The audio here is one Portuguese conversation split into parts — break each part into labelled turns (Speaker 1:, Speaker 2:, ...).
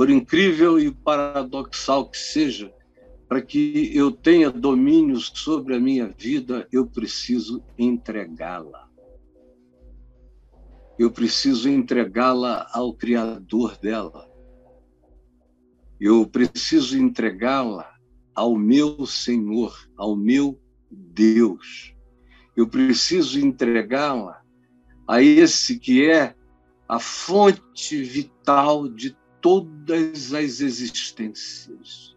Speaker 1: por incrível e paradoxal que seja, para que eu tenha domínio sobre a minha vida, eu preciso entregá-la. Eu preciso entregá-la ao Criador dela. Eu preciso entregá-la ao meu Senhor, ao meu Deus. Eu preciso entregá-la a esse que é a fonte vital de todas as existências.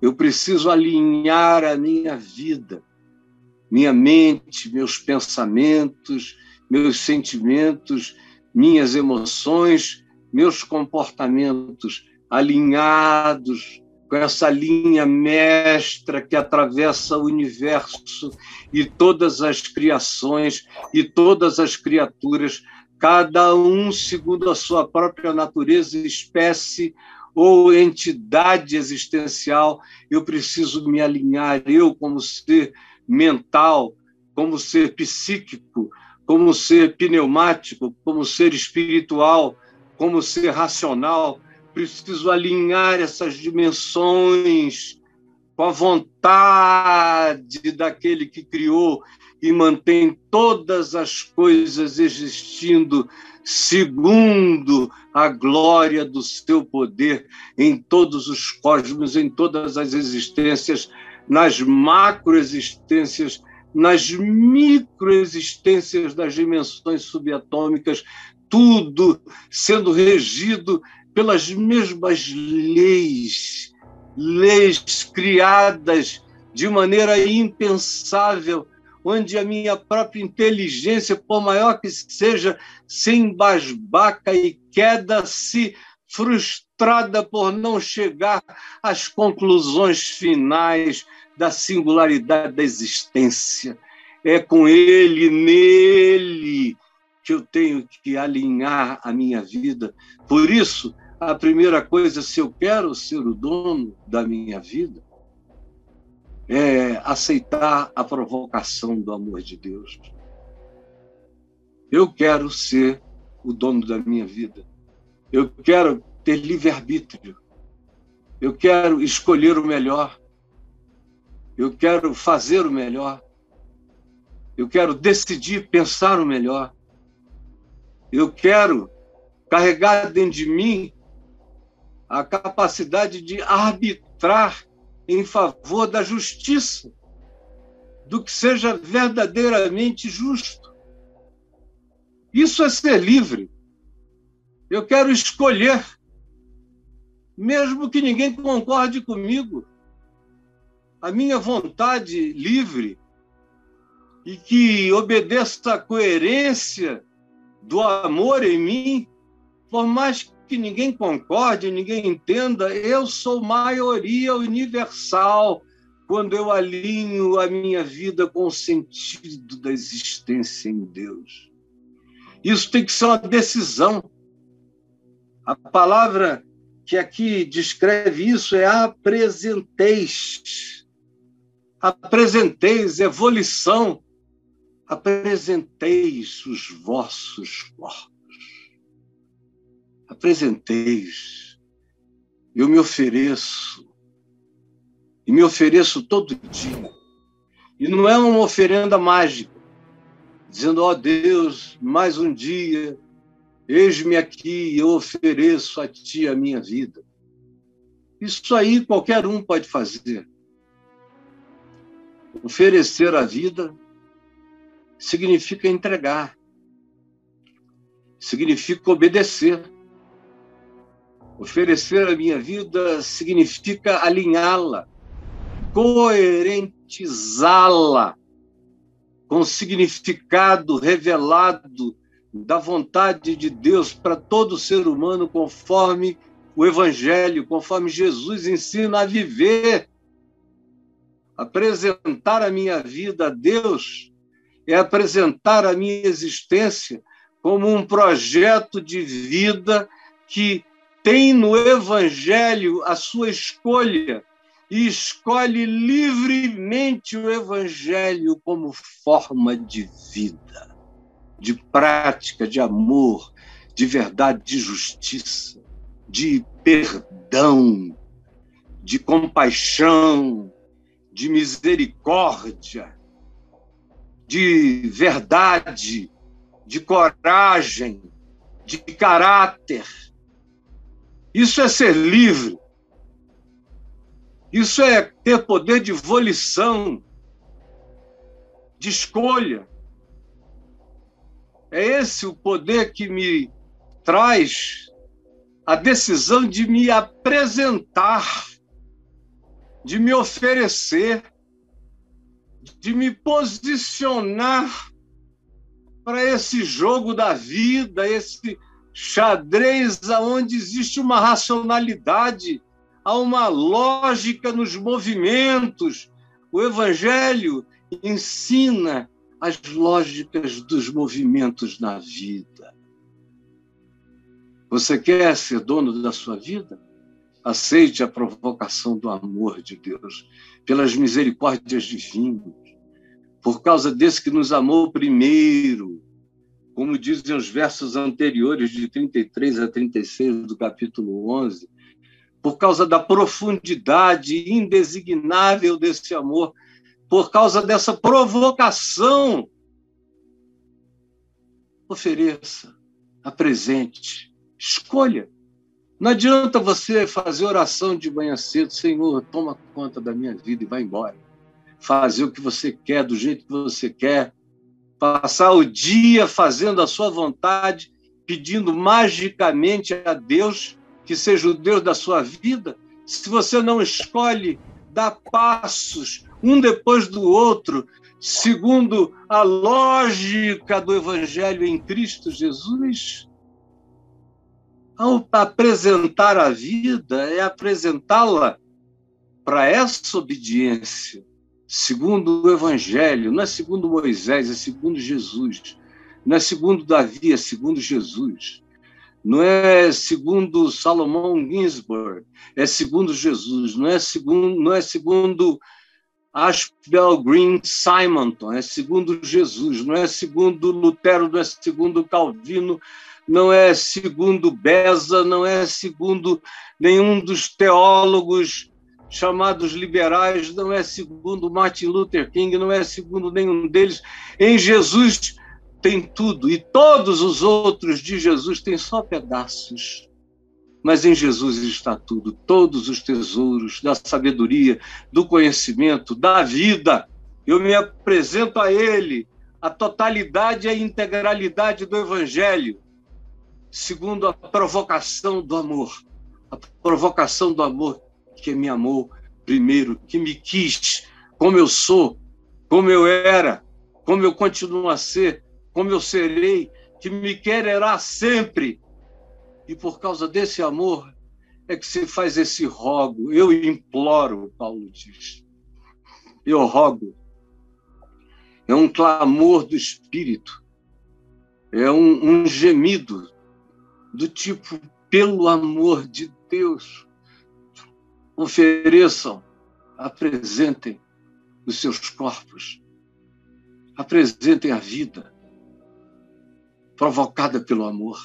Speaker 1: Eu preciso alinhar a minha vida, minha mente, meus pensamentos, meus sentimentos, minhas emoções, meus comportamentos alinhados com essa linha mestra que atravessa o universo e todas as criações e todas as criaturas, cada um segundo a sua própria natureza, espécie ou entidade existencial. Eu preciso me alinhar, eu, como ser mental, como ser psíquico, como ser pneumático, como ser espiritual, como ser racional preciso alinhar essas dimensões com a vontade daquele que criou e mantém todas as coisas existindo segundo a glória do seu poder em todos os cosmos, em todas as existências, nas macroexistências, nas microexistências das dimensões subatômicas, tudo sendo regido pelas mesmas leis, leis criadas de maneira impensável, onde a minha própria inteligência, por maior que seja, se embasbaca e queda-se frustrada por não chegar às conclusões finais da singularidade da existência. É com ele, nele, que eu tenho que alinhar a minha vida. Por isso, a primeira coisa, se eu quero ser o dono da minha vida, é aceitar a provocação do amor de Deus. Eu quero ser o dono da minha vida. Eu quero ter livre-arbítrio. Eu quero escolher o melhor. Eu quero fazer o melhor. Eu quero decidir, pensar o melhor. Eu quero carregar dentro de mim a capacidade de arbitrar em favor da justiça, do que seja verdadeiramente justo. Isso é ser livre. Eu quero escolher, mesmo que ninguém concorde comigo. A minha vontade livre e que obedeça à coerência do amor em mim, por mais que ninguém concorde, ninguém entenda, eu sou maioria universal quando eu alinho a minha vida com o sentido da existência em Deus. Isso tem que ser uma decisão. A palavra que aqui descreve isso é apresenteis. Apresenteis, evolução apresenteis os vossos corpos. Apresenteis. Eu me ofereço. E me ofereço todo dia. E não é uma oferenda mágica, dizendo, ó oh, Deus, mais um dia, eis-me aqui, eu ofereço a Ti a minha vida. Isso aí qualquer um pode fazer. Oferecer a vida significa entregar, significa obedecer. Oferecer a minha vida significa alinhá-la, coerentizá-la com o significado revelado da vontade de Deus para todo ser humano, conforme o Evangelho, conforme Jesus ensina a viver. Apresentar a minha vida a Deus é apresentar a minha existência como um projeto de vida que tem no Evangelho a sua escolha e escolhe livremente o Evangelho como forma de vida, de prática, de amor, de verdade, de justiça. de perdão, de compaixão, de misericórdia, de verdade, de coragem, de caráter. Isso é ser livre. Isso é ter poder de volição, de escolha. É esse o poder que me traz a decisão de me apresentar, de me oferecer, de me posicionar para esse jogo da vida, esse xadrez onde existe uma racionalidade, há uma lógica nos movimentos. O Evangelho ensina as lógicas dos movimentos na vida. Você quer ser dono da sua vida? Aceite a provocação do amor de Deus, pelas misericórdias divinas, por causa desse que nos amou primeiro, como dizem os versos anteriores, de 33 a 36 do capítulo 11, por causa da profundidade indesignável desse amor, por causa dessa provocação. Ofereça, apresente, escolha. Não adianta você fazer oração de manhã cedo, Senhor, toma conta da minha vida e vai embora. Fazer o que você quer, do jeito que você quer. Passar o dia fazendo a sua vontade, pedindo magicamente a Deus que seja o Deus da sua vida. Se você não escolhe dar passos um depois do outro, segundo a lógica do Evangelho em Cristo Jesus, ao apresentar a vida, é apresentá-la para essa obediência, segundo o Evangelho, não é segundo Moisés, é segundo Jesus, não é segundo Davi, é segundo Jesus, não é segundo Salomão Ginsburg, é segundo Jesus, não é segundo, não é segundo Ashbel Green Simonton, é segundo Jesus, não é segundo Lutero, não é segundo Calvino, não é segundo Beza, não é segundo nenhum dos teólogos chamados liberais, não é segundo Martin Luther King, não é segundo nenhum deles. Em Jesus tem tudo, e todos os outros de Jesus têm só pedaços. Mas em Jesus está tudo, todos os tesouros da sabedoria, do conhecimento, da vida. Eu me apresento a Ele, a totalidade e a integralidade do Evangelho segundo a provocação do amor. A provocação do amor que me amou primeiro, que me quis como eu sou, como eu era, como eu continuo a ser, como eu serei, que me quererá sempre. E por causa desse amor é que se faz esse rogo. Eu imploro, Paulo diz. Eu rogo. É um clamor do Espírito. É um, um gemido do tipo, pelo amor de Deus, ofereçam, apresentem os seus corpos, apresentem a vida provocada pelo amor.